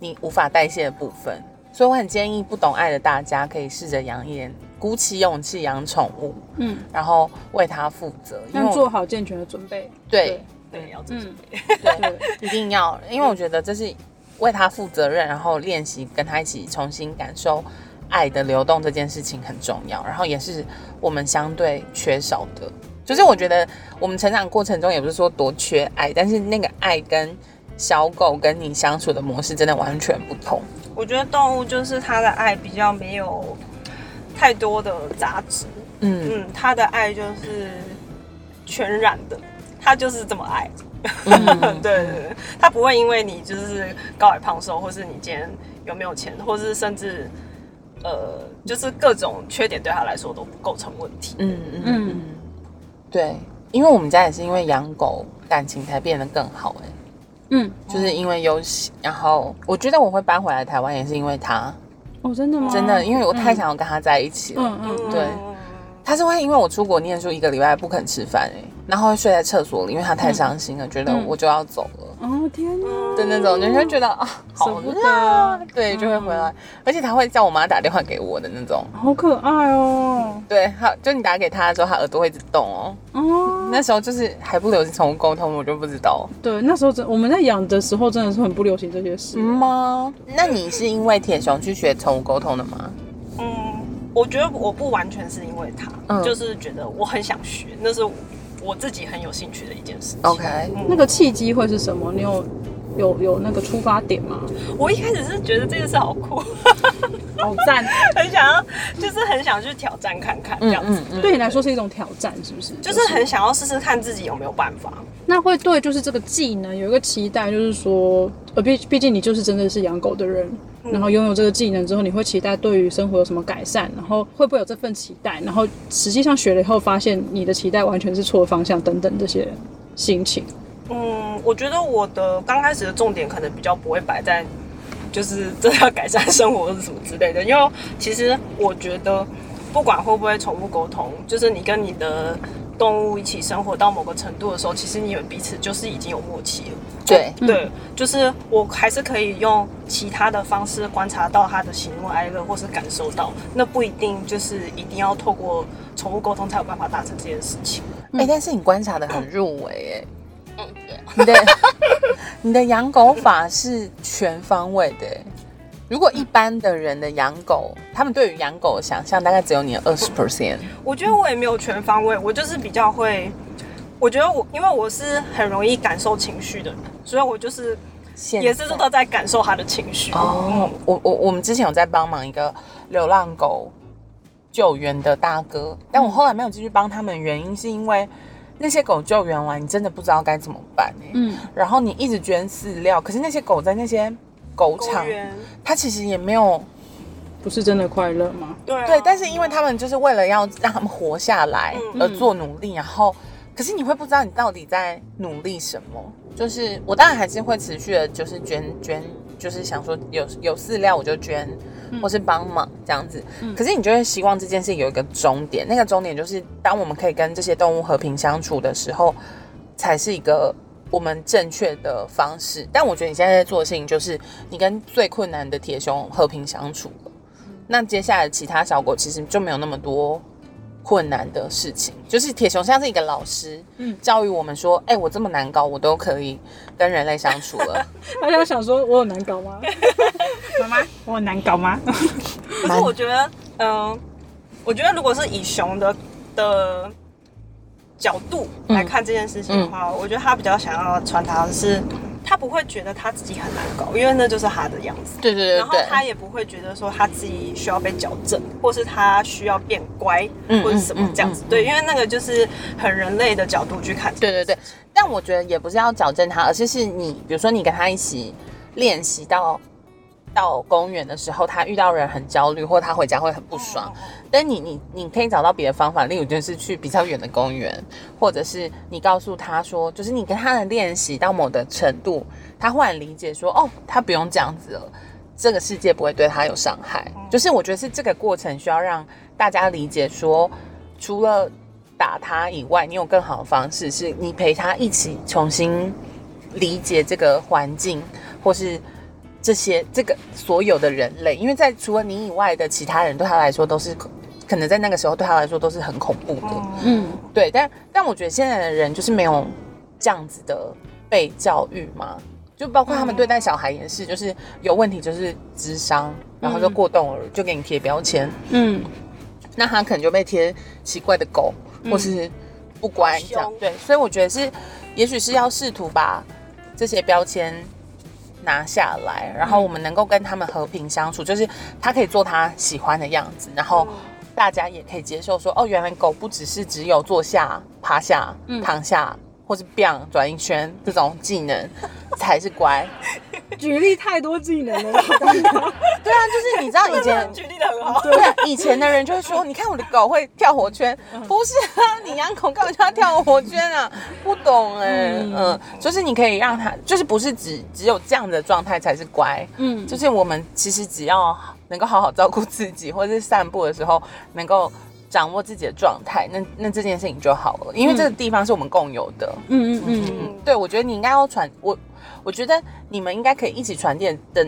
你无法代谢的部分。所以我很建议不懂爱的大家可以试着养一点，鼓起勇气养宠物，嗯，然后为它负责。因为但做好健全的准备，对。对，要这么嗯，对对，一定要，因为我觉得这是为他负责任，然后练习跟他一起重新感受爱的流动这件事情很重要，然后也是我们相对缺少的。就是我觉得我们成长过程中也不是说多缺爱，但是那个爱跟小狗跟你相处的模式真的完全不同。我觉得动物就是它的爱比较没有太多的杂质，嗯嗯，它的爱就是全然的，它就是这么爱。嗯 对对对，它不会因为你就是高矮胖瘦，或是你今天有没有钱，或是甚至呃，就是各种缺点对他来说都不构成问题。嗯嗯。嗯嗯，对，因为我们家也是因为养狗，感情才变得更好哎、嗯，就是因为优喜，然后我觉得我会搬回来台湾也是因为他，哦，真的吗？真的，因为我太想要跟他在一起了。嗯嗯对。他是会因为我出国念书一个礼拜不肯吃饭哎、然后会睡在厕所里，因为他太伤心了，觉得嗯我就要走了哦天哪，的那种，你就会觉得啊，好舍不得，对，就会回来，而且他会叫我妈打电话给我的那种，好可爱哦，对，他就你打给他的时候，他耳朵会一直动哦。哦，那时候就是还不流行宠物沟通，我就不知道。对，那时候真我们在养的时候真的是很不流行这些事，嗯吗？那你是因为铁熊去学宠物沟通的吗？嗯，我觉得我不完全是因为他，嗯。就是觉得我很想学，那是我自己很有兴趣的一件事情。OK 嗯那个契机会是什么？你有有有那个出发点吗？我一开始是觉得这件事好酷，好赞，很想要，就是很想去挑战看看这样子。嗯对你来说是一种挑战，是不是？就是很想要试试看自己有没有办法。那会对就是这个技能有一个期待，就是说，呃，毕毕竟你就是真的是养狗的人，然后拥有这个技能之后，你会期待对于生活有什么改善，然后会不会有这份期待，然后实际上学了以后发现你的期待完全是错的方向等等这些心情。嗯，我觉得我的刚开始的重点可能比较不会摆在，就是真的要改善生活或者什么之类的，因为其实我觉得不管会不会宠物沟通，就是你跟你的动物一起生活到某个程度的时候，其实你们彼此就是已经有默契了。对，对，就是我还是可以用其他的方式观察到它的喜怒哀乐，或是感受到，那不一定就是一定要透过宠物沟通才有办法达成这件事情。哎、但是你观察的很入微哎、你的你的养狗法是全方位的欸。如果一般的人的养狗，他们对于养狗的想象大概只有你的二十 percent。我觉得我也没有全方位，我就是比较会，我觉得我因为我是很容易感受情绪的人，所以我就是也是都在感受他的情绪。哦，我我我们之前有在帮忙一个流浪狗救援的大哥，但我后来没有继续帮他们，原因是因为那些狗救援完，你真的不知道该怎么办哎、嗯，然后你一直捐饲料，可是那些狗在那些狗场，它其实也没有不是真的快乐吗？对啊。对，但是因为他们就是为了要让他们活下来嗯。而做努力，然后可是你会不知道你到底在努力什么。就是我当然还是会持续的，就是捐捐，就是想说有有饲料我就捐，或是帮忙这样子。可是你就会希望这件事有一个终点，那个终点就是当我们可以跟这些动物和平相处的时候，才是一个我们正确的方式。但我觉得你现在在做的事情就是你跟最困难的铁熊和平相处了。那接下来其他小狗其实就没有那么多困难的事情，就是铁熊像是一个老师，嗯教育我们说，哎、我这么难搞，我都可以跟人类相处了。大家想说我有难搞吗？妈妈，我有难搞吗？可是我觉得，嗯、我觉得如果是以熊的的角度来看这件事情的话，我觉得他比较想要传达的是，他不会觉得他自己很难搞，因为那就是他的样子。对对对然后，他也不会觉得说他自己需要被矫正，或是他需要变乖，嗯或者什么这样子。对，因为那个就是很人类的角度去看。对对对，但我觉得也不是要矫正他，而是是你，比如说你跟他一起练习到到公园的时候，他遇到人很焦虑，或他回家会很不爽。但你你你可以找到别的方法，例如就是去比较远的公园，或者是你告诉他说，就是你跟他的练习到某的程度，他忽然理解说，哦，他不用这样子了，这个世界不会对他有伤害。就是我觉得是这个过程需要让大家理解说，除了打他以外，你有更好的方式，是你陪他一起重新理解这个环境，或是。这些这个所有的人类，因为在除了你以外的其他人，对他来说都是可能在那个时候对他来说都是很恐怖的。嗯，对。但但我觉得现在的人就是没有这样子的被教育嘛，就包括他们对待小孩也是，就是有问题就是智商，然后就过动了，就给你贴标签。嗯，那他可能就被贴奇怪的狗，或是不乖这样。对，所以我觉得是，也许是要试图把这些标签。拿下来，然后我们能够跟他们和平相处，就是他可以做他喜欢的样子，然后大家也可以接受说，哦，原来狗不只是只有坐下、趴下、躺下。或是 biang 转一圈这种技能才是乖。举例太多技能了。对啊，就是你知道以前 举例的很好。对，以前的人就会说，你看我的狗会跳火圈，不是啊，你养狗干嘛叫它跳火圈啊？不懂哎，嗯，就是你可以让它，就是不是只只有这样的状态才是乖，嗯，就是我们其实只要能够好好照顾自己，或者是散步的时候能够。掌握自己的状态，那那这件事情就好了，因为这个地方是我们共有的。嗯嗯嗯嗯，对，我觉得你应该要传我，我觉得你们应该可以一起传递的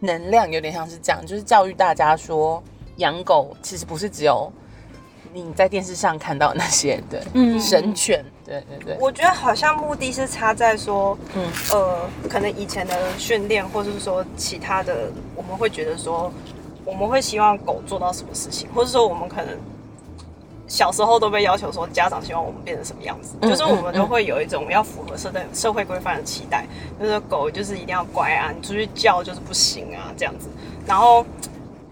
能量，有点像是这样，就是教育大家说，养狗其实不是只有你在电视上看到那些的 神犬。对对对，我觉得好像目的是差在说，嗯呃，可能以前的训练，或者是说其他的，我们会觉得说，我们会希望狗做到什么事情，或者说我们可能。小时候都被要求说，家长希望我们变成什么样子，就是我们都会有一种要符合社会社会规范的期待，就是狗就是一定要乖啊，你出去叫就是不行啊这样子。然后，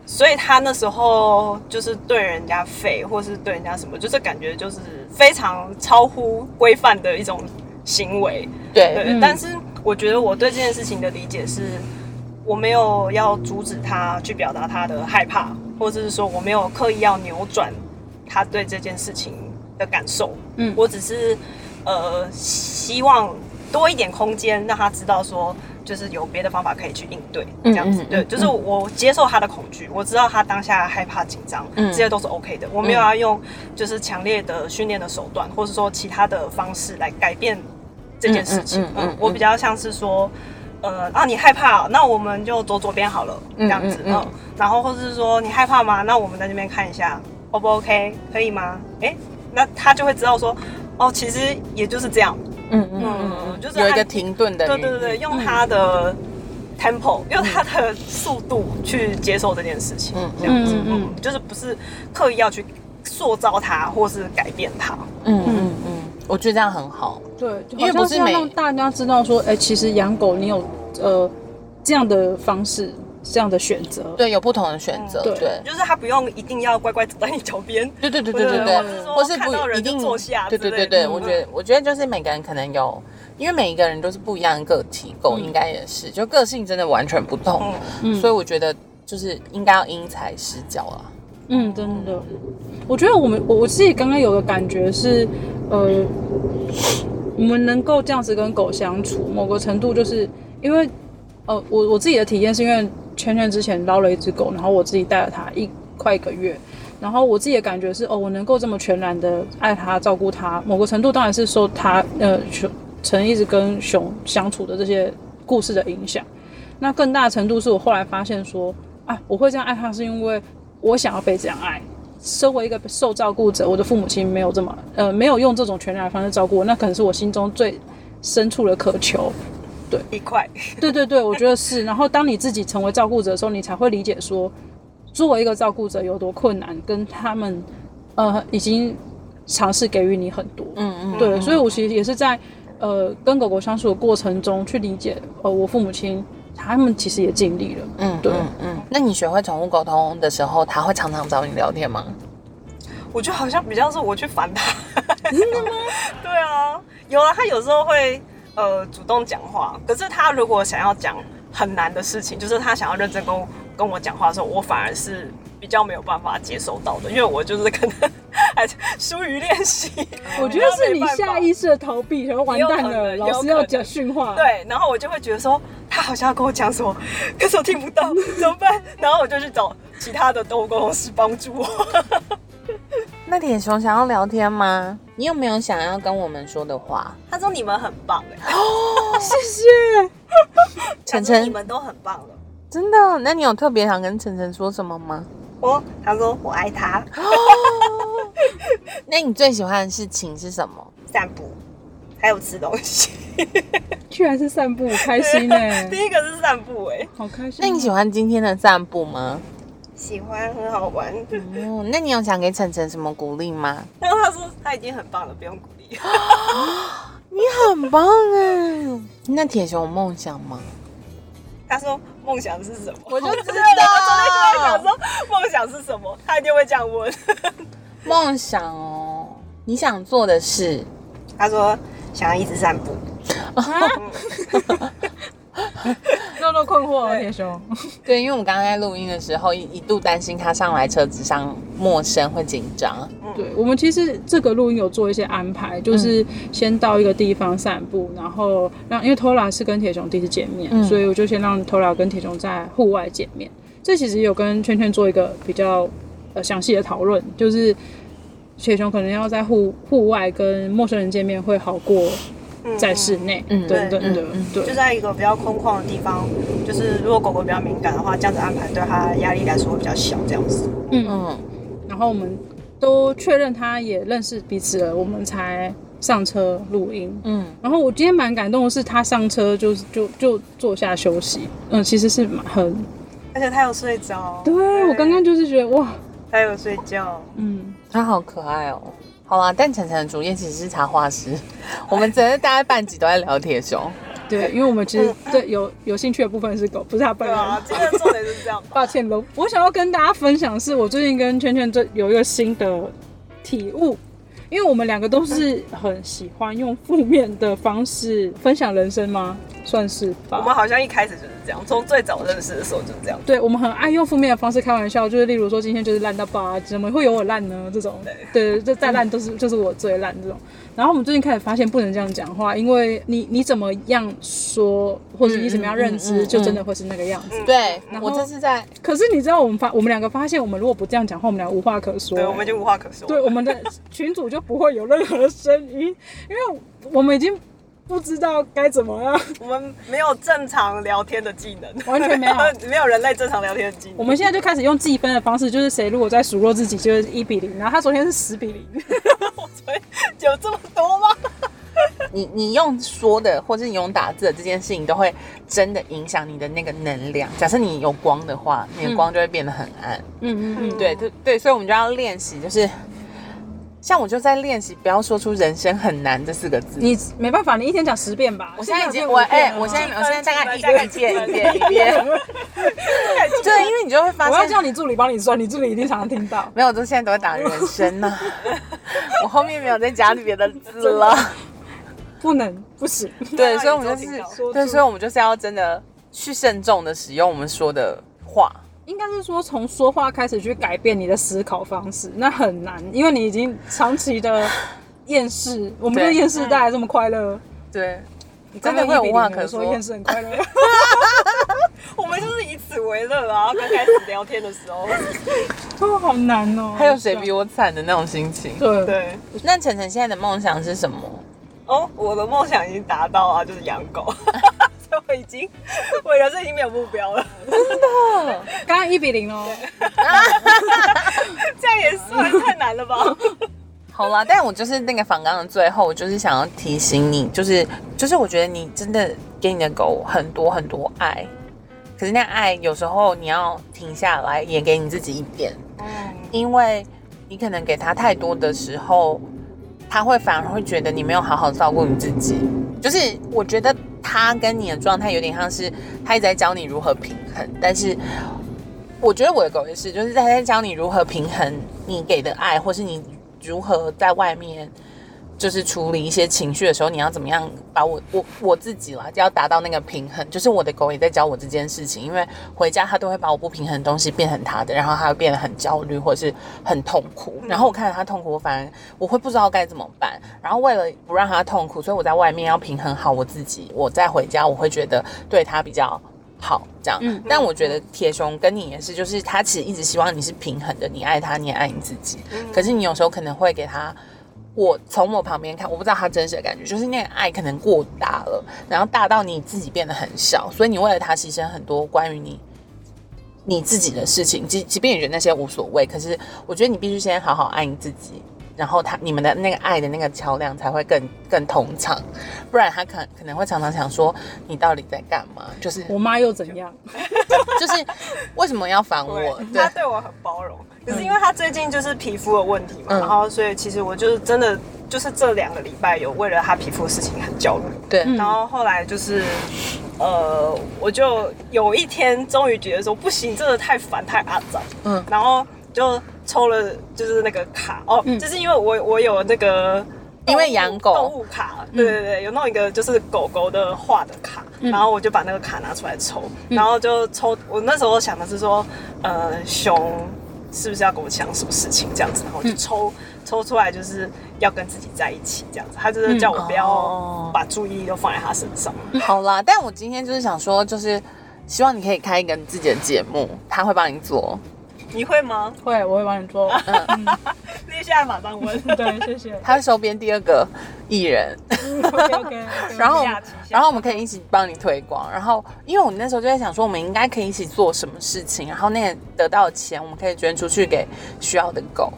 所以他那时候就是对人家吠，或是对人家什么，就是感觉就是非常超乎规范的一种行为。对对，但是我觉得我对这件事情的理解是，我没有要阻止他去表达他的害怕，或者是说我没有刻意要扭转。他对这件事情的感受，嗯，我只是呃希望多一点空间，让他知道说，就是有别的方法可以去应对，这样子，对，就是我接受他的恐惧，我知道他当下害怕紧张，嗯，这些都是 OK 的，我没有要用就是强烈的训练的手段，或者说其他的方式来改变这件事情，嗯，我比较像是说，呃，啊，你害怕，那我们就走左边好了，这样子，嗯，然后或者是说你害怕吗？那我们在这边看一下。O 不 OK？可以吗？哎，那他就会知道说，哦，其实也就是这样。嗯嗯嗯，就是有一个停顿的。对对对用他的 tempo，用他的速度去接受这件事情。嗯这样子，嗯，就是不是刻意要去塑造他，或是改变他。嗯嗯嗯，我觉得这样很好。对，因为不是让大家知道说，哎，其实养狗你有呃这样的方式。这样的选择，对，有不同的选择，对，就是他不用一定要乖乖走在你脚边，对对对对对对，或是不一定坐下，对对对对，我觉得我觉得就是每个人可能有，因为每一个人都是不一样的个体，狗应该也是，就个性真的完全不同，所以我觉得就是应该要因材施教啊。嗯，真的，我觉得我们我我自己刚刚有个感觉是，呃，我们能够这样子跟狗相处，某个程度就是因为，呃，我我自己的体验是因为。圈圈之前捞了一只狗，然后我自己带了它一快一个月，然后我自己的感觉是，哦，我能够这么全然的爱它、照顾它，某个程度当然是受它呃熊曾一直跟熊相处的这些故事的影响。那更大程度是我后来发现说，啊，我会这样爱它，是因为我想要被这样爱。身为一个受照顾者，我的父母亲没有这么呃没有用这种全然的方式照顾我，那可能是我心中最深处的渴求。对一块，对对对，我觉得是。然后当你自己成为照顾者的时候，你才会理解说，作为一个照顾者有多困难，跟他们呃已经尝试给予你很多。嗯嗯，对。所以我其实也是在呃跟狗狗相处的过程中去理解，呃，我父母亲他们其实也尽力了。嗯，对，嗯。那你学会宠物沟通的时候，他会常常找你聊天吗？我觉得好像比较是我去烦他。真的吗？对啊，有啊，他有时候会。呃，主动讲话，可是他如果想要讲很难的事情，就是他想要认真跟我跟我讲话的时候，我反而是比较没有办法接收到的，因为我就是可能还疏于练习。我觉得是你下意识的逃避，然后完蛋了，老师要讲训话。，对，然后我就会觉得说他好像要跟我讲什么，可是我听不到，怎么办？然后我就去找其他的动物沟通师帮助我。那铁熊想要聊天吗？你有没有想要跟我们说的话？他说你们很棒哎，谢谢。晨晨你们都很棒了。真的？那你有特别想跟晨晨说什么吗？我他说我爱他，那你最喜欢的事情是什么？散步，还有吃东西。居然是散步，开心呢、第一个是散步哎，好开心。那你喜？欢今天的散步吗？喜欢很好玩。哦，那你有想给晨晨什么鼓励吗？然 后他说他已经很棒了，不用鼓励。你很棒哎！那铁熊有梦想吗？他说梦想是什么？我就知道对 我昨天就在想说梦想是什么，他一定会这样问。梦想哦，你想做的事。他说想要一直散步。肉肉困惑了，铁熊。对，因为我们刚刚在录音的时候，一一度担心他上来车子上陌生会紧张。对我们其实这个录音有做一些安排，就是先到一个地方散步，然后让因为 Tola 是跟铁熊第一次见面，嗯所以我就先让 Tola 跟铁熊在户外见面。这其实有跟圈圈做一个比较呃详细的讨论，就是铁熊可能要在户户外跟陌生人见面会好过在室内嗯等等的嗯嗯，对就。在一个比较空旷的地方，就是如果狗狗比较敏感的话，这样子安排对它压力来说会比较小，这样子。嗯，嗯，然后我们都确认他也认识彼此了，我们才上车录音。嗯，然后我今天蛮感动的是，他上车就是就就坐下休息，嗯，其实是很，而且它有睡着。对我刚刚就是觉得哇，它有睡觉。嗯，他好可爱哦。好啦，但晨晨的主业其实是插画师，我们整个大概半集都在聊铁熊。对，因为我们其实对有有兴趣的部分是狗，不是他本人。对啊，今天的重点是这样。抱歉喽，我想要跟大家分享，是我最近跟圈圈这有一个新的体悟，因为我们两个都是很喜欢用负面的方式分享人生吗？算是吧。我们好像一开始就是这样，从最早认识的时候就是这样。对我们很爱用负面的方式开玩笑，就是例如说今天就是烂到爆啊，怎么会有我烂呢？这种，对，就再烂都是 就是我最烂这种。然后我们最近开始发现不能这样讲话，因为你你怎么样说，或者你怎么样认知，嗯嗯嗯就真的会是那个样子。对然后我这是在可是你知道我们发我们两个发现，我们如果不这样讲话，我们俩无话可说。对，我们就无话可说。对我们的群主就不会有任何声音，因为我们已经不知道该怎么样。我们没有正常聊天的技能，完全没有 没有人类正常聊天的技能。我们现在就开始用计分的方式，就是谁如果在数落自己，就是一比零，然后他昨天是十比零。我昨天有这么多吗？你你用说的或者你用打字的这件事情，都会真的影响你的那个能量。假设你有光的话，你的光就会变得很暗。嗯嗯嗯，对对对，所以我们就要练习，就是像我就在练习，不要说出“人生很难”这四个字。你没办法，你一天讲十遍吧。我现在已经我哎、我现在我现在大概一遍一遍一遍，对，因为你就会发现我要叫你助理帮你算，你助理一定常常听到。没有，我都现在都会打人生呐、我后面没有再加别的字了。不能不行。对，所以我们就是对，所以我们就是要真的去慎重的使用我们说的话。应该是说从说话开始去改变你的思考方式，那很难，因为你已经长期的厌世。我们对的厌世带来这么快乐，对，你真的会有无话可说说厌世很快乐。我们就是以此为乐啊！刚开始聊天的时候，哦，好难哦。还有谁比我惨的那种心情？对对。那晨晨现在的梦想是什么？哦，我的梦想已经达到啊，就是养狗。我已经，我人生已经没有目标了。刚刚一比零哦。这样也算太难了吧？好啦，但我就是那个访纲的最后，我就是想要提醒你，就是就是我觉得你真的给你的狗很多很多爱，可是那爱有时候你要停下来，也给你自己一点，嗯，因为你可能给它太多的时候，他会反而会觉得你没有好好照顾你自己。就是我觉得他跟你的状态有点像是他一直在教你如何平衡，但是我觉得我的狗也是，就是他在教你如何平衡你给的爱，或是你如何在外面就是处理一些情绪的时候，你要怎么样把我我我自己啦，就要达到那个平衡。就是我的狗也在教我这件事情，因为回家它都会把我不平衡的东西变成它的，然后它会变得很焦虑或者是很痛苦。然后我看着它痛苦，我反而我会不知道该怎么办。然后为了不让它痛苦，所以我在外面要平衡好我自己。我再回家，我会觉得对它比较。好，这样。嗯，但我觉得铁熊跟你也是，就是他其实一直希望你是平衡的，你爱他，你也爱你自己。嗯，可是你有时候可能会给他，我从我旁边看，我不知道他真实的感觉，就是那个爱可能过大了，然后大到你自己变得很小，所以你为了他牺牲很多关于你你自己的事情，即即便你觉得那些无所谓，可是我觉得你必须先好好爱你自己。然后他你们的那个爱的那个桥梁才会更更通畅，不然他可可能会常常想说你到底在干嘛？就是我妈又怎样？就是为什么要烦我？他对我很包容，可是因为他最近就是皮肤的问题嘛，然后所以其实我就是真的就是这两个礼拜有为了他皮肤的事情很焦虑。对，然后后来就是呃，我就有一天终于觉得说不行，真的太烦太阿脏。嗯，然后就。抽了就是那个卡哦，就是因为我我有那个因为养狗动物卡，对对对，有弄一个就是狗狗的画的卡，然后我就把那个卡拿出来抽，然后就抽。我那时候想的是说，呃，熊是不是要跟我讲什么事情这样子，然后就抽抽出来就是要跟自己在一起这样子，他就是叫我不要把注意力都放在他身上。好啦，但我今天就是想说，就是希望你可以开一个你自己的节目，他会帮你做。你会吗？会，我会帮你做。嗯，你现在马当问。对，谢谢。他收编第二个艺人。OK OK。然后，然后我们可以一起帮你推广。然后，因为我们那时候就在想说，我们应该可以一起做什么事情。然后，那个得到的钱，我们可以捐出去给需要的狗。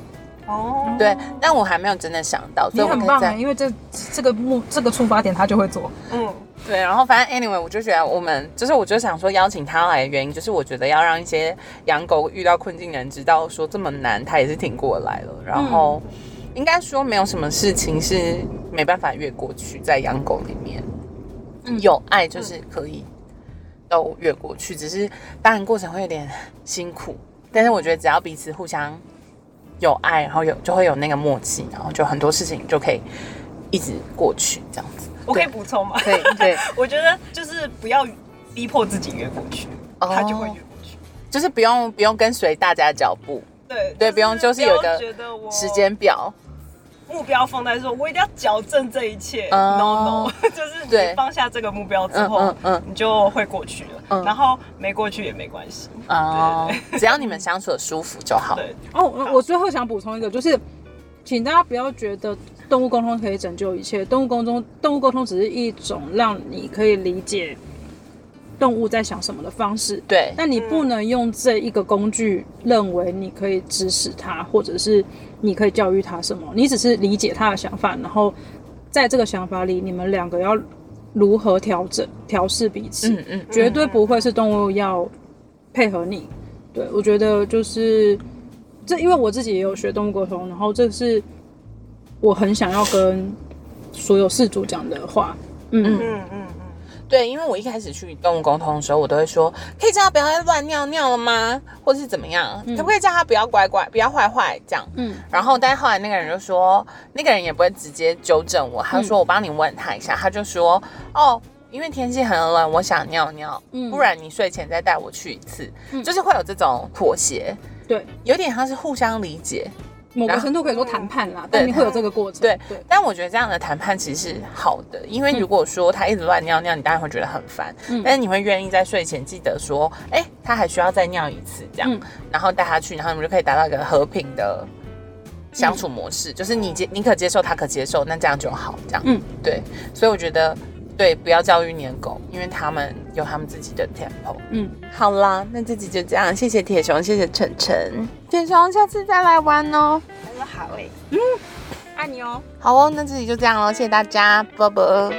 哦。对，但我还没有真的想到。所以我们可以在因为这这个目这个出发点，他就会做。嗯。对，然后反正 anyway，我就觉得我们就是，我就想说邀请他来的原因，就是我觉得要让一些养狗遇到困境的人知道，说这么难，他也是挺过来了。然后应该说没有什么事情是没办法越过去，在养狗里面，有爱就是可以都越过去，只是当然过程会有点辛苦，但是我觉得只要彼此互相有爱，然后有就会有那个默契，然后就很多事情就可以一直过去这样子。我可以补充吗？对对，我觉得就是不要逼迫自己越过去，他就会越过去。就是不用不用跟随大家的脚步，对对，不用就是有个时间表，目标放在说，我一定要矫正这一切。No No，就是你放下这个目标之后，嗯嗯，你就会过去了。嗯。然后没过去也没关系，哦，只要你们相处的舒服就好。对。哦，我最后想补充一个，就是请大家不要觉得。动物沟通可以拯救一切。动物沟通，动物沟通只是一种让你可以理解动物在想什么的方式。对，但你不能用这一个工具认为你可以指使它，或者是你可以教育它什么。你只是理解它的想法，然后在这个想法里，你们两个要如何调整、调试彼此。嗯嗯，绝对不会是动物要配合你。对，我觉得就是这，因为我自己也有学动物沟通，然后这是。我很想要跟所有事主讲的话，嗯。嗯。嗯嗯，对，因为我一开始去动物沟通的时候，我都会说，可以叫他不要再乱尿尿了吗？或者是怎么样？可不可以叫他不要乖乖，不要坏坏这样？嗯，然后，但是后来那个人就说，那个人也不会直接纠正我，他说我帮你问他一下，他就说，哦，因为天气很冷，我想尿尿，不然你睡前再带我去一次，就是会有这种妥协，对，有点像是互相理解。某个程度可以说谈判啦，但你会有这个过程。对对，但我觉得这样的谈判其实是好的，因为如果说他一直乱尿尿，你当然会觉得很烦。嗯，但是你会愿意在睡前记得说，哎，他还需要再尿一次这样，然后带他去，然后你们就可以达到一个和平的相处模式，就是你接你可接受，他可接受，那这样就好。这样，嗯，对，所以我觉得。对，不要教育你的狗，因为他们有他们自己的 tempo。嗯，好啦，那这集就这样，谢谢铁熊，谢谢晨晨，铁熊，下次再来玩哦。他说好诶，嗯，爱你哦。好哦，那这集就这样喽，谢谢大家，啵啵。